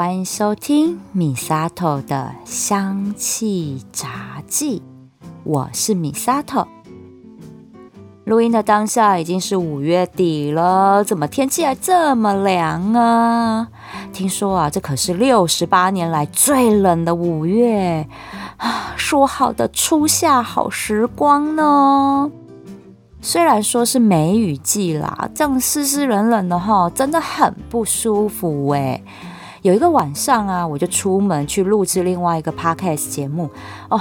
欢迎收听米萨头的香气杂记，我是米萨头。录音的当下已经是五月底了，怎么天气还这么凉啊？听说啊，这可是六十八年来最冷的五月啊！说好的初夏好时光呢？虽然说是梅雨季啦，这样湿湿冷冷的哈，真的很不舒服哎。有一个晚上啊，我就出门去录制另外一个 podcast 节目哦。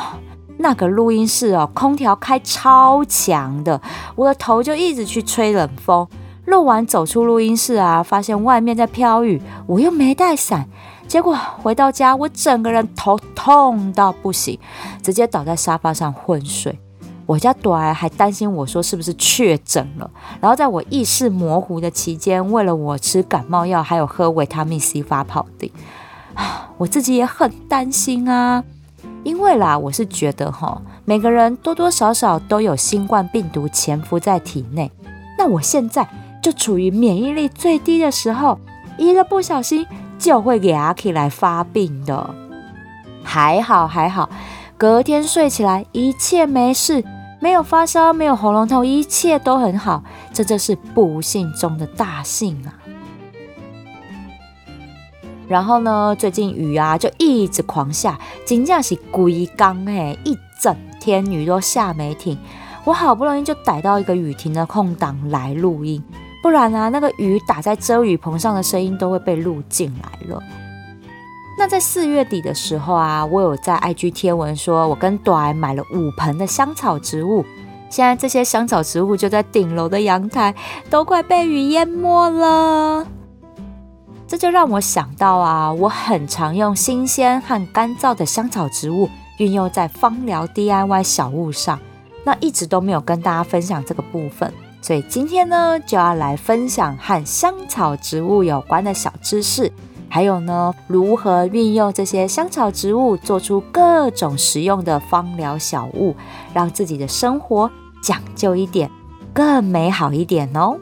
那个录音室哦，空调开超强的，我的头就一直去吹冷风。录完走出录音室啊，发现外面在飘雨，我又没带伞，结果回到家，我整个人头痛到不行，直接倒在沙发上昏睡。我家朵儿还担心我说是不是确诊了，然后在我意识模糊的期间，为了我吃感冒药，还有喝维他命 C 发泡的，我自己也很担心啊，因为啦，我是觉得哈，每个人多多少少都有新冠病毒潜伏在体内，那我现在就处于免疫力最低的时候，一个不小心就会给阿 K 来发病的，还好还好，隔天睡起来一切没事。没有发烧，没有喉咙痛，一切都很好，这就是不幸中的大幸啊！然后呢，最近雨啊就一直狂下，真的是规天哎，一整天雨都下没停。我好不容易就逮到一个雨停的空档来录音，不然啊，那个雨打在遮雨棚上的声音都会被录进来了。那在四月底的时候啊，我有在 IG 贴文说，我跟朵买了五盆的香草植物，现在这些香草植物就在顶楼的阳台，都快被雨淹没了。这就让我想到啊，我很常用新鲜和干燥的香草植物运用在芳疗 DIY 小物上，那一直都没有跟大家分享这个部分，所以今天呢，就要来分享和香草植物有关的小知识。还有呢，如何运用这些香草植物做出各种实用的芳疗小物，让自己的生活讲究一点，更美好一点哦。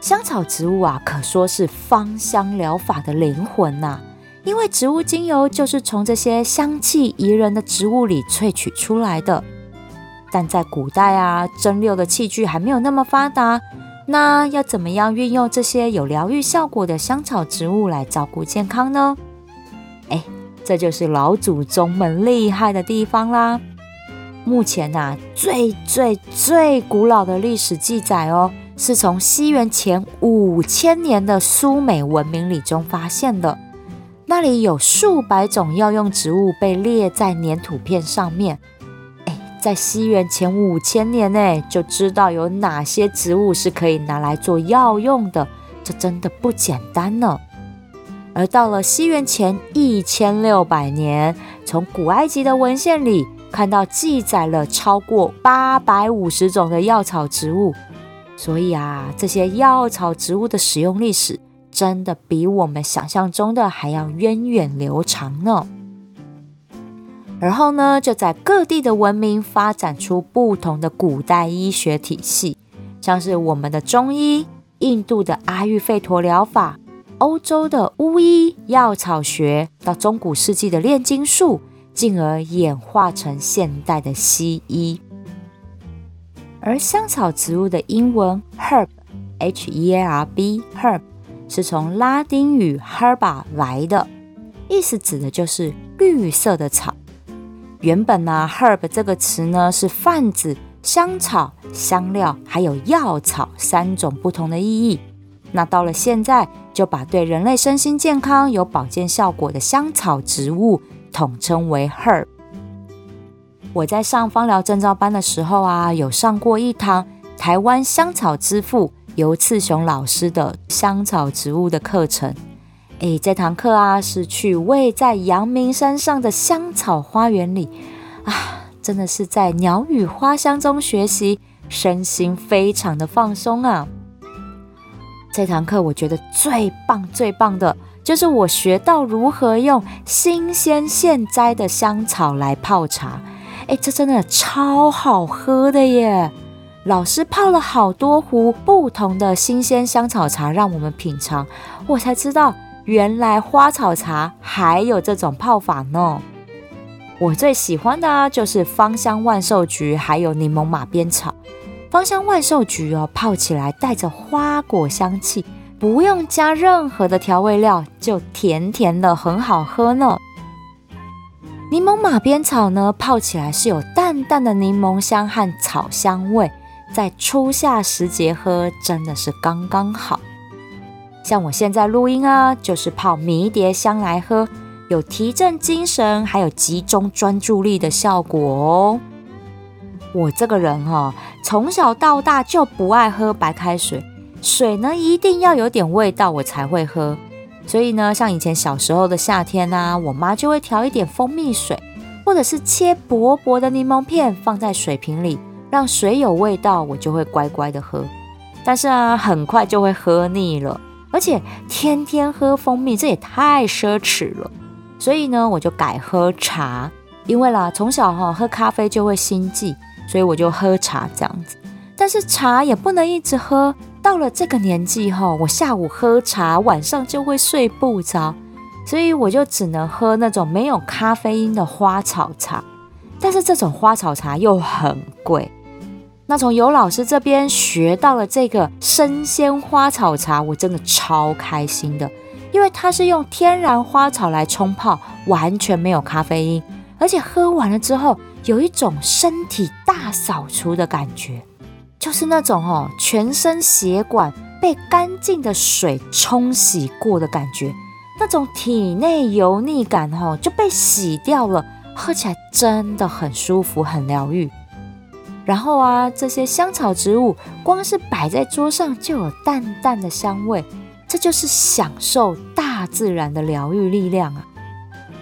香草植物啊，可说是芳香疗法的灵魂呐，因为植物精油就是从这些香气宜人的植物里萃取出来的。但在古代啊，蒸馏的器具还没有那么发达。那要怎么样运用这些有疗愈效果的香草植物来照顾健康呢？哎，这就是老祖宗们厉害的地方啦。目前呐、啊，最最最古老的历史记载哦，是从西元前五千年的苏美文明里中发现的。那里有数百种药用植物被列在粘土片上面。在西元前五千年内，就知道有哪些植物是可以拿来做药用的，这真的不简单呢。而到了西元前一千六百年，从古埃及的文献里看到记载了超过八百五十种的药草植物，所以啊，这些药草植物的使用历史真的比我们想象中的还要源远流长呢。然后呢，就在各地的文明发展出不同的古代医学体系，像是我们的中医、印度的阿育吠陀疗法、欧洲的巫医、药草学，到中古世纪的炼金术，进而演化成现代的西医。而香草植物的英文 herb（H-E-A-R-B），herb 是从拉丁语 herba 来的，意思指的就是绿色的草。原本呢、，herb 这个词呢是泛指香草、香料还有药草三种不同的意义。那到了现在，就把对人类身心健康有保健效果的香草植物统称为 herb。我在上芳疗证照班的时候啊，有上过一堂台湾香草之父游次雄老师的香草植物的课程。诶，这堂课啊，是去位在阳明山上的香草花园里啊，真的是在鸟语花香中学习，身心非常的放松啊。这堂课我觉得最棒最棒的，就是我学到如何用新鲜现摘的香草来泡茶，诶，这真的超好喝的耶！老师泡了好多壶不同的新鲜香草茶让我们品尝，我才知道原来花草茶还有这种泡法呢。我最喜欢的就是芳香万寿菊，还有柠檬马鞭草。芳香万寿菊哦，泡起来带着花果香气，不用加任何的调味料，就甜甜的，很好喝呢。柠檬马鞭草呢，泡起来是有淡淡的柠檬香和草香味，在初夏时节喝真的是刚刚好。像我现在录音啊，就是泡迷迭香来喝。有提振精神，还有集中专注力的效果哦。我这个人哈、哦，从小到大就不爱喝白开水，水呢一定要有点味道我才会喝。所以呢，像以前小时候的夏天啊，我妈就会调一点蜂蜜水，或者是切薄薄的柠檬片放在水瓶里，让水有味道，我就会乖乖的喝。但是啊，很快就会喝腻了，而且天天喝蜂蜜，这也太奢侈了。所以呢，我就改喝茶，因为啦，从小哈喝咖啡就会心悸，所以我就喝茶这样子。但是茶也不能一直喝，到了这个年纪哈，我下午喝茶，晚上就会睡不着，所以我就只能喝那种没有咖啡因的花草茶。但是这种花草茶又很贵。那从尤老师这边学到了这个生鲜花草茶，我真的超开心的。因为它是用天然花草来冲泡，完全没有咖啡因，而且喝完了之后有一种身体大扫除的感觉，就是那种哦，全身血管被干净的水冲洗过的感觉，那种体内油腻感哦就被洗掉了，喝起来真的很舒服，很疗愈。然后啊，这些香草植物光是摆在桌上就有淡淡的香味。这就是享受大自然的疗愈力量啊！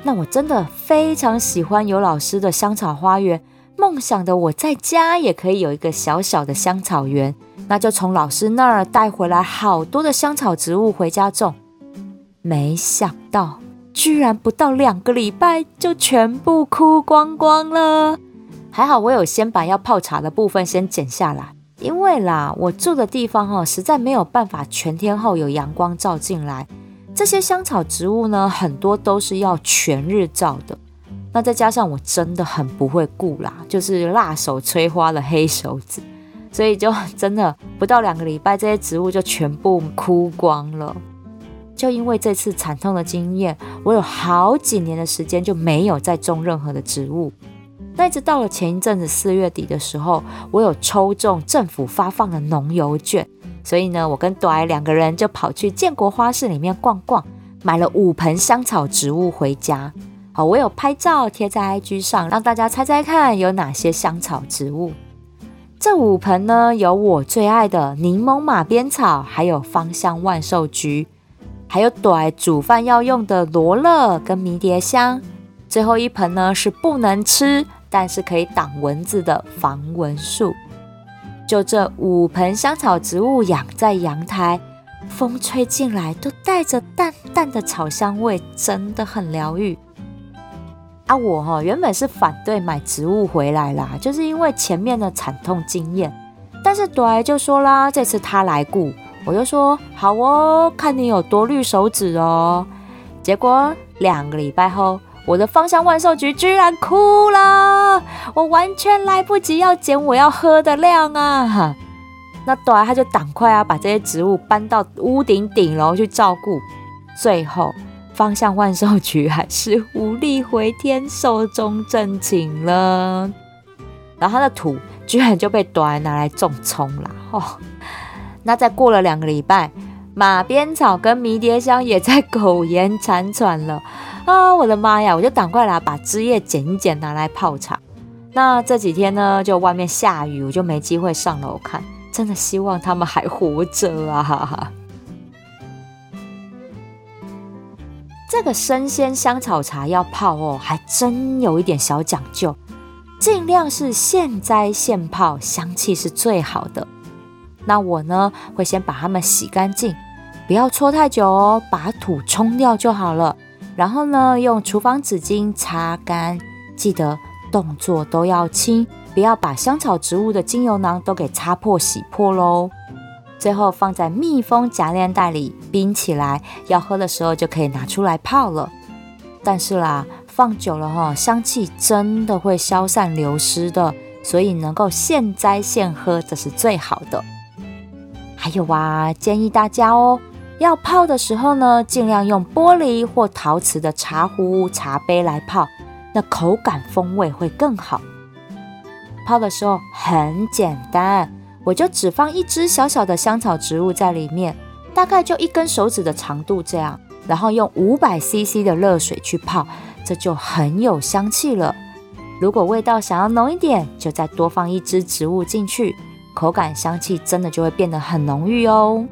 那我真的非常喜欢尤老师的香草花园，梦想的我在家也可以有一个小小的香草园，那就从老师那儿带回来好多的香草植物回家种。没想到居然不到两个礼拜就全部枯光光了，还好我有先把要泡茶的部分先剪下来。因为啦，我住的地方哦，实在没有办法全天候有阳光照进来。这些香草植物呢，很多都是要全日照的。那再加上我真的很不会顾啦，就是辣手摧花的黑手指，所以就真的不到两个礼拜，这些植物就全部枯光了。就因为这次惨痛的经验，我有好几年的时间就没有再种任何的植物。那一直到了前一阵子四月底的时候，我有抽中政府发放的农游券，所以呢，我跟朵儿两个人就跑去建国花市里面逛逛，买了五盆香草植物回家。好，我有拍照贴在 IG 上，让大家猜猜看有哪些香草植物。这五盆呢，有我最爱的柠檬马鞭草，还有芳香万寿菊，还有朵儿煮饭要用的罗勒跟迷迭香。最后一盆呢，是不能吃，但是可以挡蚊子的防蚊树。就这五盆香草植物养在阳台，风吹进来都带着淡淡的草香味，真的很疗愈。啊，我哈原本是反对买植物回来啦，就是因为前面的惨痛经验。但是朵儿就说啦，这次他来顾，我就说好哦，看你有多绿手指哦。结果两个礼拜后。我的芳香万寿菊居然枯了，我完全来不及要捡我要喝的量啊！那朵儿他就赶快啊，把这些植物搬到屋顶顶楼去照顾。最后，芳香万寿菊还是无力回天，寿终正寝了。然后他的土居然就被朵儿拿来种葱了。哦，那再过了两个礼拜，马鞭草跟迷迭香也在苟延残喘了。啊，我的妈呀！我就赶快来把枝叶剪一剪，拿来泡茶。那这几天呢，就外面下雨，我就没机会上楼看。真的希望他们还活着啊！这个生鲜香草茶要泡哦，还真有一点小讲究，尽量是现摘现泡，香气是最好的。那我呢，会先把它们洗干净，不要搓太久哦，把土冲掉就好了。然后呢，用厨房纸巾擦干，记得动作都要轻，不要把香草植物的精油囊都给擦破、洗破喽。最后放在密封夹链袋里冰起来，要喝的时候就可以拿出来泡了。但是啦，放久了哈，香气真的会消散流失的，所以能够现摘现喝，这是最好的。还有啊，建议大家哦，要泡的时候呢，尽量用玻璃或陶瓷的茶壶、茶杯来泡，那口感风味会更好。泡的时候很简单。我就只放一支小小的香草植物在里面，大概就一根手指的长度这样，然后用五百 CC 的热水去泡，这就很有香气了。如果味道想要浓一点，就再多放一支植物进去，口感香气真的就会变得很浓郁哦。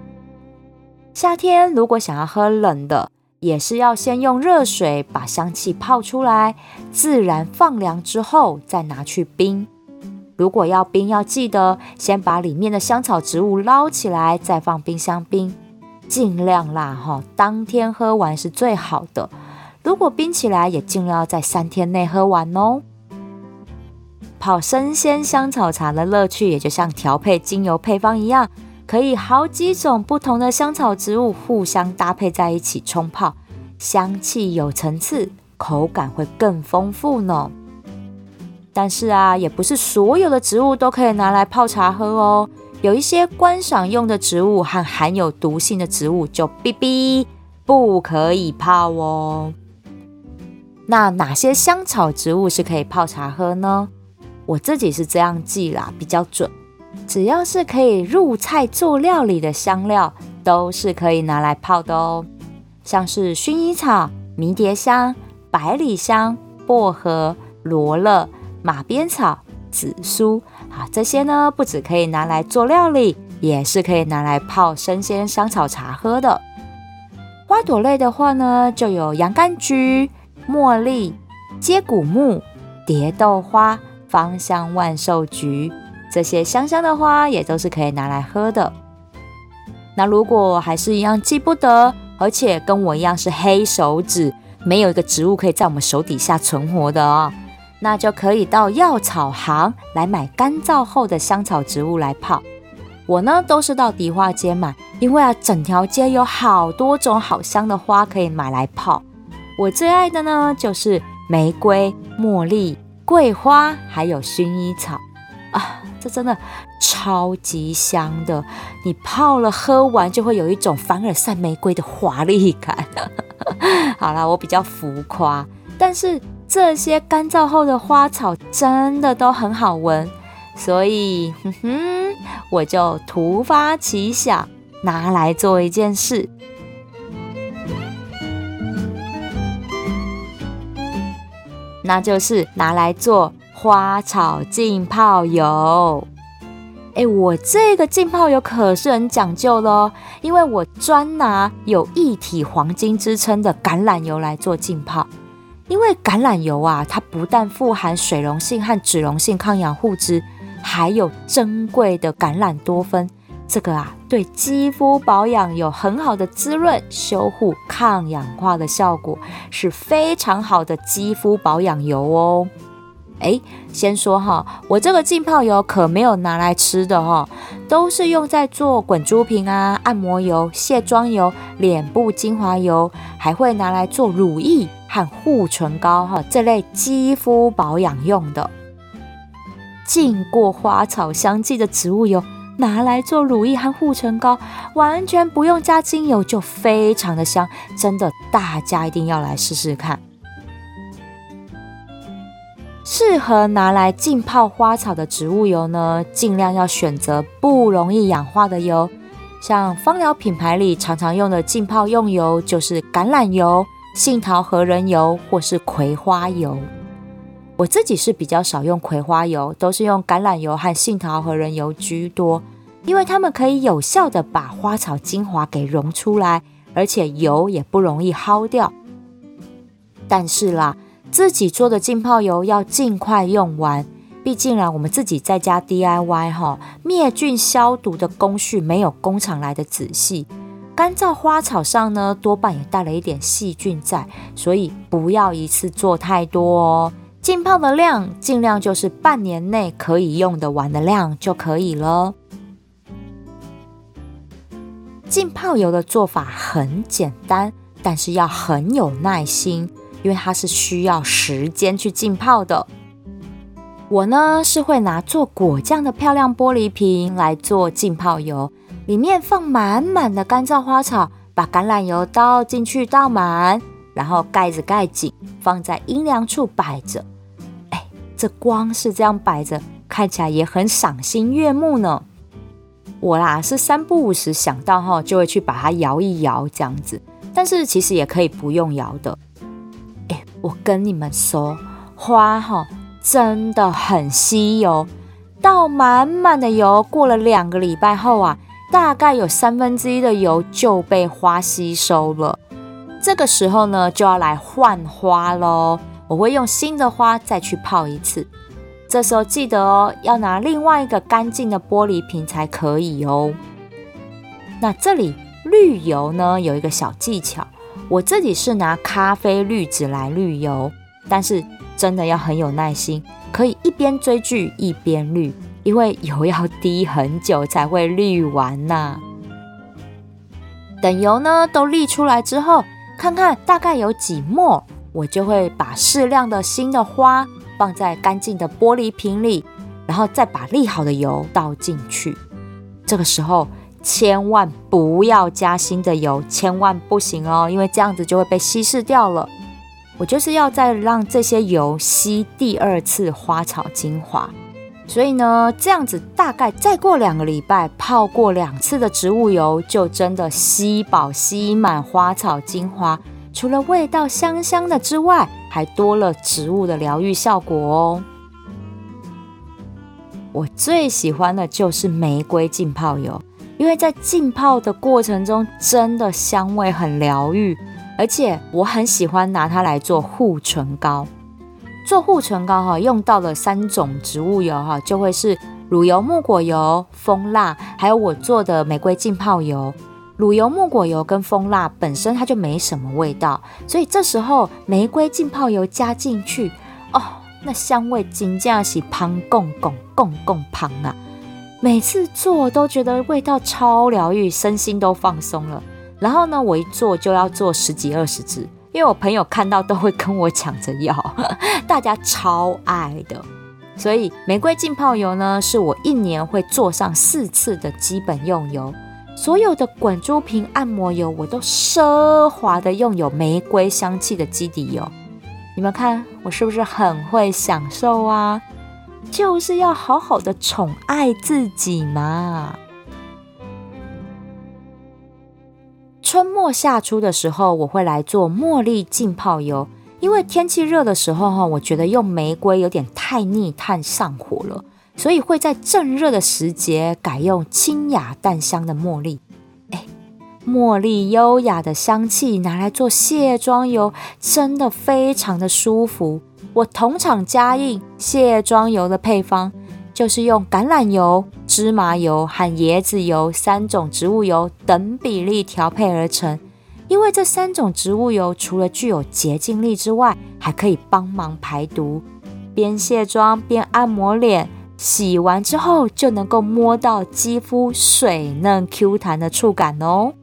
夏天如果想要喝冷的，也是要先用热水把香气泡出来，自然放凉之后再拿去冰。如果要冰，要记得先把里面的香草植物捞起来，再放冰箱冰，尽量啦哈，当天喝完是最好的。如果冰起来，也尽量要在三天内喝完哦。泡生鲜香草茶的乐趣，也就像调配精油配方一样，可以好几种不同的香草植物互相搭配在一起冲泡，香气有层次，口感会更丰富呢。但是啊，也不是所有的植物都可以拿来泡茶喝哦。有一些观赏用的植物和含有毒性的植物就哔哔不可以泡哦。那哪些香草植物是可以泡茶喝呢？我自己是这样记啦，比较准。只要是可以入菜做料理的香料，都是可以拿来泡的哦。像是薰衣草、迷迭香、百里香、薄荷、罗勒。马鞭草、紫苏，好，这些呢，不只可以拿来做料理，也是可以拿来泡生鲜香草茶喝的。花朵类的话呢，就有洋甘菊、茉莉、接骨木、蝶豆花、芳香万寿菊，这些香香的花也都是可以拿来喝的。那如果还是一样记不得，而且跟我一样是黑手指，没有一个植物可以在我们手底下存活的哦。那就可以到药草行来买干燥后的香草植物来泡。我呢都是到迪化街买，因为啊整条街有好多种好香的花可以买来泡。我最爱的呢就是玫瑰、茉莉、桂花，还有薰衣草啊，这真的超级香的。你泡了喝完就会有一种凡尔赛玫瑰的华丽感。好啦，我比较浮夸，但是。这些干燥后的花草真的都很好闻，所以哼哼，我就突发奇想，拿来做一件事，那就是拿来做花草浸泡油。哎，我这个浸泡油可是很讲究的哦，因为我专拿有一体黄金之称的橄榄油来做浸泡。因为橄榄油啊，它不但富含水溶性和脂溶性抗氧物质，还有珍贵的橄榄多酚，这个啊，对肌肤保养有很好的滋润、修护、抗氧化的效果，是非常好的肌肤保养油哦。哎，先说哈，我这个浸泡油可没有拿来吃的哈，都是用在做滚珠瓶啊、按摩油、卸妆油、脸部精华油，还会拿来做乳液。和护唇膏哈，这类肌肤保养用的，浸过花草香气的植物油，拿来做乳液和护唇膏，完全不用加精油就非常的香，真的，大家一定要来试试看。适合拿来浸泡花草的植物油呢，尽量要选择不容易氧化的油，像芳疗品牌里常常用的浸泡用油就是橄榄油。杏桃核仁油或是葵花油，我自己是比较少用葵花油，都是用橄榄油和杏桃核仁油居多，因为它们可以有效的把花草精华给溶出来，而且油也不容易耗掉。但是啦，自己做的浸泡油要尽快用完，毕竟啊，我们自己在家 DIY 哈，灭菌消毒的工序没有工厂来的仔细。干燥花草上呢，多半也带了一点细菌在，所以不要一次做太多哦。浸泡的量尽量就是半年内可以用得完的量就可以了。浸泡油的做法很简单，但是要很有耐心，因为它是需要时间去浸泡的。我呢是会拿做果酱的漂亮玻璃瓶来做浸泡油，里面放满满的干燥花草，把橄榄油倒进去倒满，然后盖子盖紧，放在阴凉处摆着。哎，这光是这样摆着，看起来也很赏心悦目呢。我啦是三不五时想到哈，就会去把它摇一摇这样子，但是其实也可以不用摇的。我跟你们说，花哈。真的很吸油，倒满满的油，过了两个礼拜后啊，大概有三分之一的油就被花吸收了。这个时候呢，就要来换花喽。我会用新的花再去泡一次。这时候记得哦，要拿另外一个干净的玻璃瓶才可以哦。那这里滤油呢，有一个小技巧，我自己是拿咖啡滤纸来滤油，但是。真的要很有耐心，可以一边追剧一边滤，因为油要滴很久才会滤完呐、等油呢都沥出来之后，看看大概有几沫，我就会把适量的新的花放在干净的玻璃瓶里，然后再把沥好的油倒进去。这个时候千万不要加新的油，千万不行哦，因为这样子就会被稀释掉了。我就是要再让这些油吸第二次花草精华，所以呢，这样子大概再过两个礼拜，泡过两次的植物油，就真的吸饱吸满花草精华，除了味道香香的之外，还多了植物的疗愈效果哦。我最喜欢的就是玫瑰浸泡油，因为在浸泡的过程中，真的香味很疗愈。而且我很喜欢拿它来做护唇膏。做护唇膏哈，用到了三种植物油哈，就会是乳油木果油、蜂蜡，还有我做的玫瑰浸泡油。乳油木果油跟蜂蜡本身它就没什么味道，所以这时候玫瑰浸泡油加进去，哦，那香味真的是香喷喷、喷喷喷啊！每次做都觉得味道超疗愈，身心都放松了。然后呢，我一做就要做十几二十支，因为我朋友看到都会跟我抢着要，大家超爱的。所以玫瑰浸泡油呢，是我一年会做上四次的基本用油。所有的滚珠瓶按摩油，我都奢华的用有玫瑰香气的基底油。你们看我是不是很会享受啊？就是要好好的宠爱自己嘛。春末夏初的时候，我会来做茉莉浸泡油，因为天气热的时候哈，我觉得用玫瑰有点太腻、太上火了，所以会在正热的时节改用清雅淡香的茉莉。哎，茉莉优雅的香气拿来做卸妆油，真的非常的舒服。我同场加印卸妆油的配方。就是用橄榄油、芝麻油和椰子油三种植物油等比例调配而成。因为这三种植物油除了具有洁净力之外，还可以帮忙排毒。边卸妆边按摩脸，洗完之后就能够摸到肌肤水嫩 Q 弹的触感哦。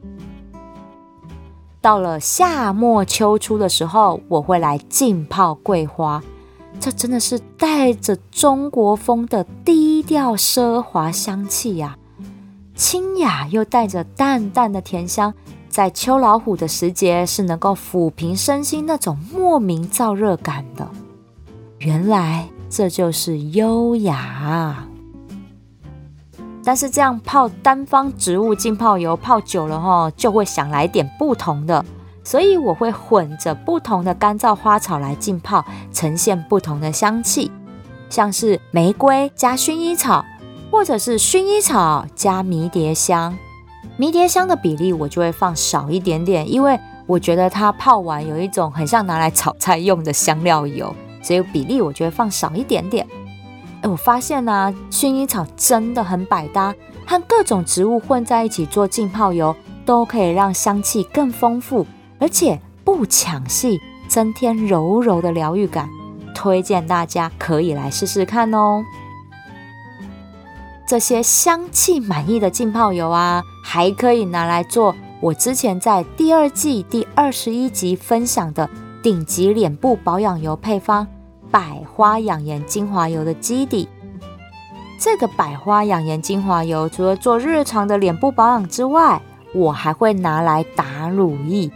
到了夏末秋初的时候，我会来浸泡桂花。这真的是带着中国风的低调奢华香气呀，清雅又带着淡淡的甜香，在秋老虎的时节是能够抚平身心那种莫名燥热感的。原来这就是优雅。但是这样泡单方植物浸泡油泡久了哈，就会想来点不同的。所以我会混着不同的干燥花草来浸泡，呈现不同的香气，像是玫瑰加薰衣草，或者是薰衣草加迷迭香。迷迭香的比例我就会放少一点点，因为我觉得它泡完有一种很像拿来炒菜用的香料油，所以比例我就会放少一点点。哎，我发现呢、薰衣草真的很百搭，和各种植物混在一起做浸泡油，都可以让香气更丰富。而且不抢戏，增添柔柔的疗愈感。推荐大家可以来试试看哦。这些香气满溢的浸泡油啊，还可以拿来做我之前在第二季第二十一集分享的顶级脸部保养油配方——百花养颜精华油的基底。这个百花养颜精华油除了做日常的脸部保养之外，我还会拿来打乳液。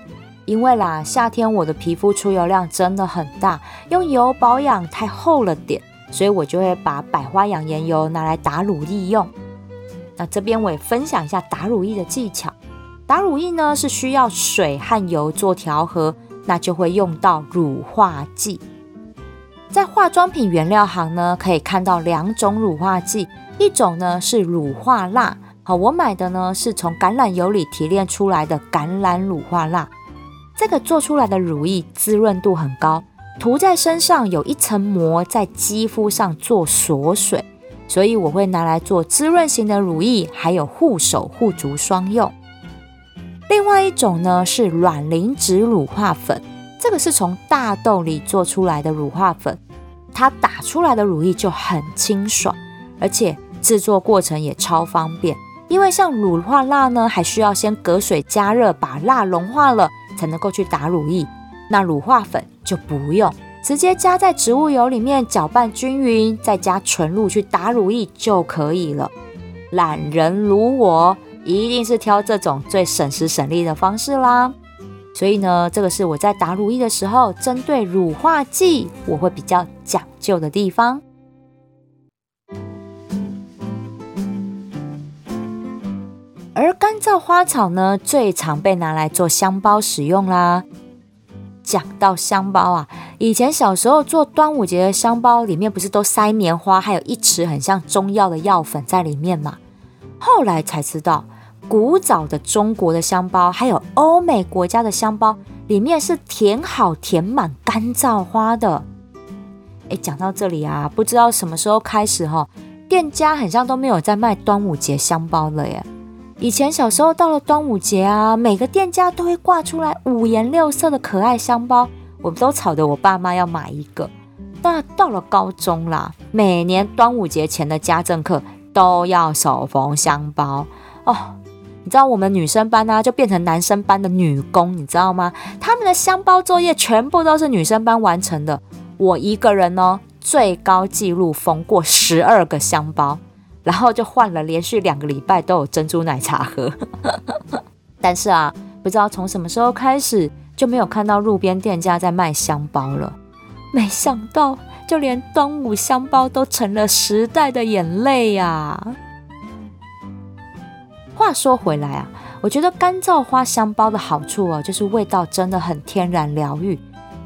因为啦，夏天我的皮肤出油量真的很大，用油保养太厚了点。所以我就会把百花养颜油拿来打乳液用。那这边我也分享一下打乳液的技巧。打乳液呢是需要水和油做调和，那就会用到乳化剂。在化妆品原料行呢，可以看到两种乳化剂，一种呢是乳化蜡。好，我买的呢是从橄榄油里提炼出来的橄榄乳化蜡。这个做出来的乳液滋润度很高。涂在身上有一层膜，在肌肤上做锁水，所以我会拿来做滋润型的乳液，还有护手护足双用。另外一种呢是卵磷脂乳化粉，这个是从大豆里做出来的乳化粉，它打出来的乳液就很清爽，而且制作过程也超方便。因为像乳化蜡呢，还需要先隔水加热，把蜡融化了才能够去打乳液。那乳化粉就不用，直接加在植物油里面搅拌均匀，再加纯露去打乳液就可以了。懒人如我，一定是挑这种最省时省力的方式啦。所以呢，这个是我在打乳液的时候，针对乳化剂我会比较讲究的地方。而干燥花草呢，最常被拿来做香包使用啦。讲到香包啊，以前小时候做端午节的香包，里面不是都塞棉花，还有一池很像中药的药粉在里面吗？后来才知道，古早的中国的香包，还有欧美国家的香包，里面是填好填满干燥花的。诶，讲到这里啊，不知道什么时候开始哈，店家好像都没有在卖端午节香包了耶。以前小时候到了端午节啊，每个店家都会挂出来五颜六色的可爱香包，我们都吵着我爸妈要买一个。那到了高中啦，每年端午节前的家政课都要手缝香包哦。你知道我们女生班呢、就变成男生班的女工，你知道吗？他们的香包作业全部都是女生班完成的，我一个人呢，最高纪录缝过十二个香包。然后就换了，连续两个礼拜都有珍珠奶茶喝。但是啊，不知道从什么时候开始，就没有看到路边店家在卖香包了。没想到，就连端午香包都成了时代的眼泪呀！话说回来啊，我觉得干燥花香包的好处哦，就是味道真的很天然疗愈，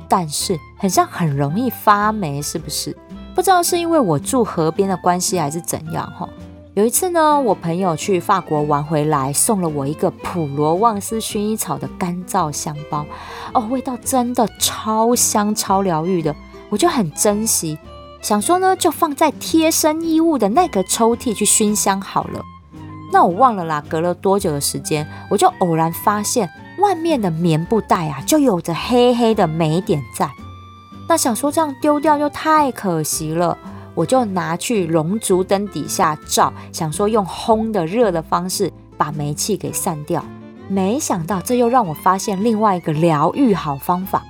但是很像很容易发霉，是不是？不知道是因为我住河边的关系还是怎样哈。有一次呢，我朋友去法国玩回来，送了我一个普罗旺斯薰衣草的干燥香包，哦，味道真的超香超疗愈的，我就很珍惜，想说呢，就放在贴身衣物的那个抽屉去熏香好了。那我忘了啦，隔了多久的时间，我就偶然发现外面的棉布袋啊，就有着黑黑的霉点在。那想说这样丢掉又太可惜了，我就拿去熔烛灯底下照，想说用烘的热的方式把煤气给散掉。没想到这又让我发现另外一个疗愈好方法。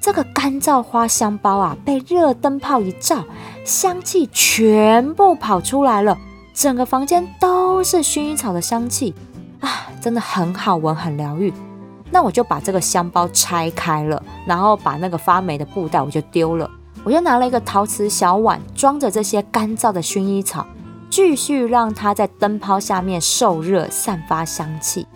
这个干燥花香包啊，被热灯泡一照，香气全部跑出来了，整个房间都是薰衣草的香气啊，真的很好闻，很疗愈。那我就把这个香包拆开了，然后把那个发霉的布袋我就丢了，我就拿了一个陶瓷小碗装着这些干燥的薰衣草，继续让它在灯泡下面受热，散发香气。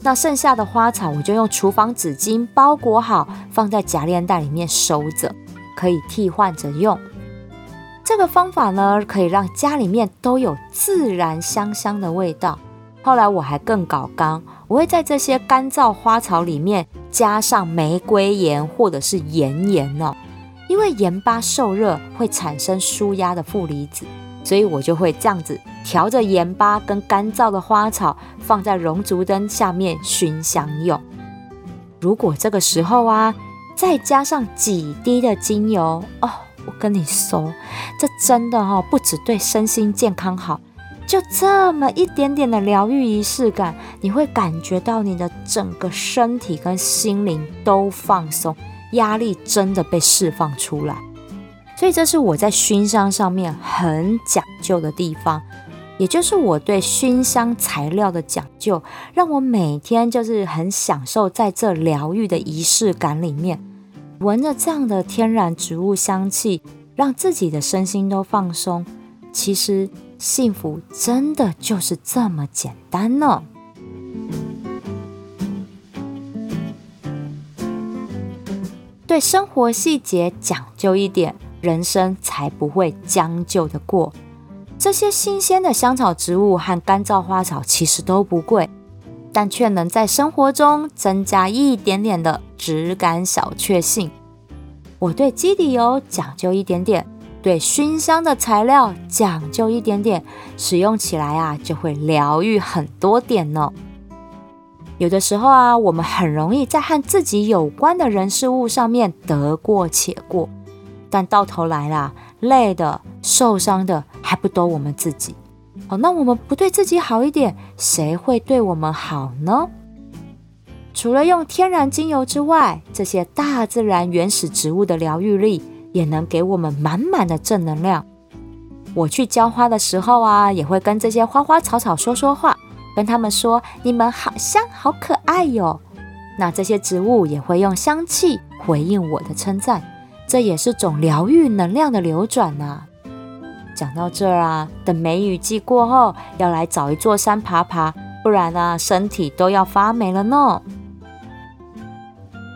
那剩下的花草我就用厨房纸巾包裹好，放在夹链袋里面收着，可以替换着用。这个方法呢，可以让家里面都有自然香香的味道。后来我还更搞刚。我会在这些干燥花草里面加上玫瑰盐或者是盐盐哦，因为盐巴受热会产生舒压的负离子，所以我就会这样子调着盐巴跟干燥的花草放在熔烛灯下面熏香用。如果这个时候啊，再加上几滴的精油哦，我跟你说，这真的哈、哦，不只对身心健康好，就这么一点点的疗愈仪式感，你会感觉到你的整个身体跟心灵都放松，压力真的被释放出来。所以这是我在熏香上面很讲究的地方，也就是我对熏香材料的讲究，让我每天就是很享受在这疗愈的仪式感里面。闻着这样的天然植物香气，让自己的身心都放松。其实幸福真的就是这么简单呢。对生活细节讲究一点，人生才不会将就的过。这些新鲜的香草植物和干燥花草其实都不贵，但却能在生活中增加一点点的质感小确幸。我对基底油讲究一点点，对熏香的材料讲究一点点，使用起来啊就会疗愈很多点呢。有的时候啊，我们很容易在和自己有关的人事物上面得过且过，但到头来啦，累的、受伤的还不都我们自己？那我们不对自己好一点，谁会对我们好呢？除了用天然精油之外，这些大自然原始植物的疗愈力也能给我们满满的正能量。我去浇花的时候啊，也会跟这些花花草草说说话，跟他们说：“你们好香，好可爱哟。”那这些植物也会用香气回应我的称赞，这也是种疗愈能量的流转呐。讲到这儿啊，等梅雨季过后，要来找一座山爬爬，不然呢，身体都要发霉了呢。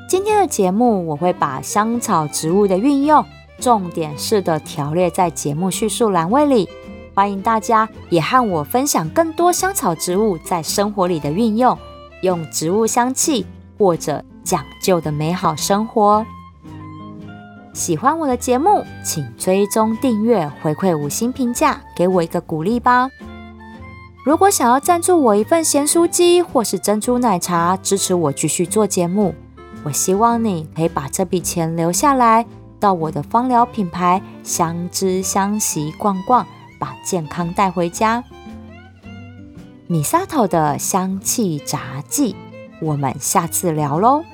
今天的节目，我会把香草植物的运用重点式的条列在节目叙述栏位里，欢迎大家也和我分享更多香草植物在生活里的运用，用植物香气过着讲究的美好生活。喜欢我的节目，请追踪订阅，回馈五星评价，给我一个鼓励吧。如果想要赞助我一份咸酥鸡或是珍珠奶茶，支持我继续做节目。我希望你可以把这笔钱留下来，到我的芳疗品牌相知香息逛逛，把健康带回家。米萨头的香气杂记，我们下次聊喽。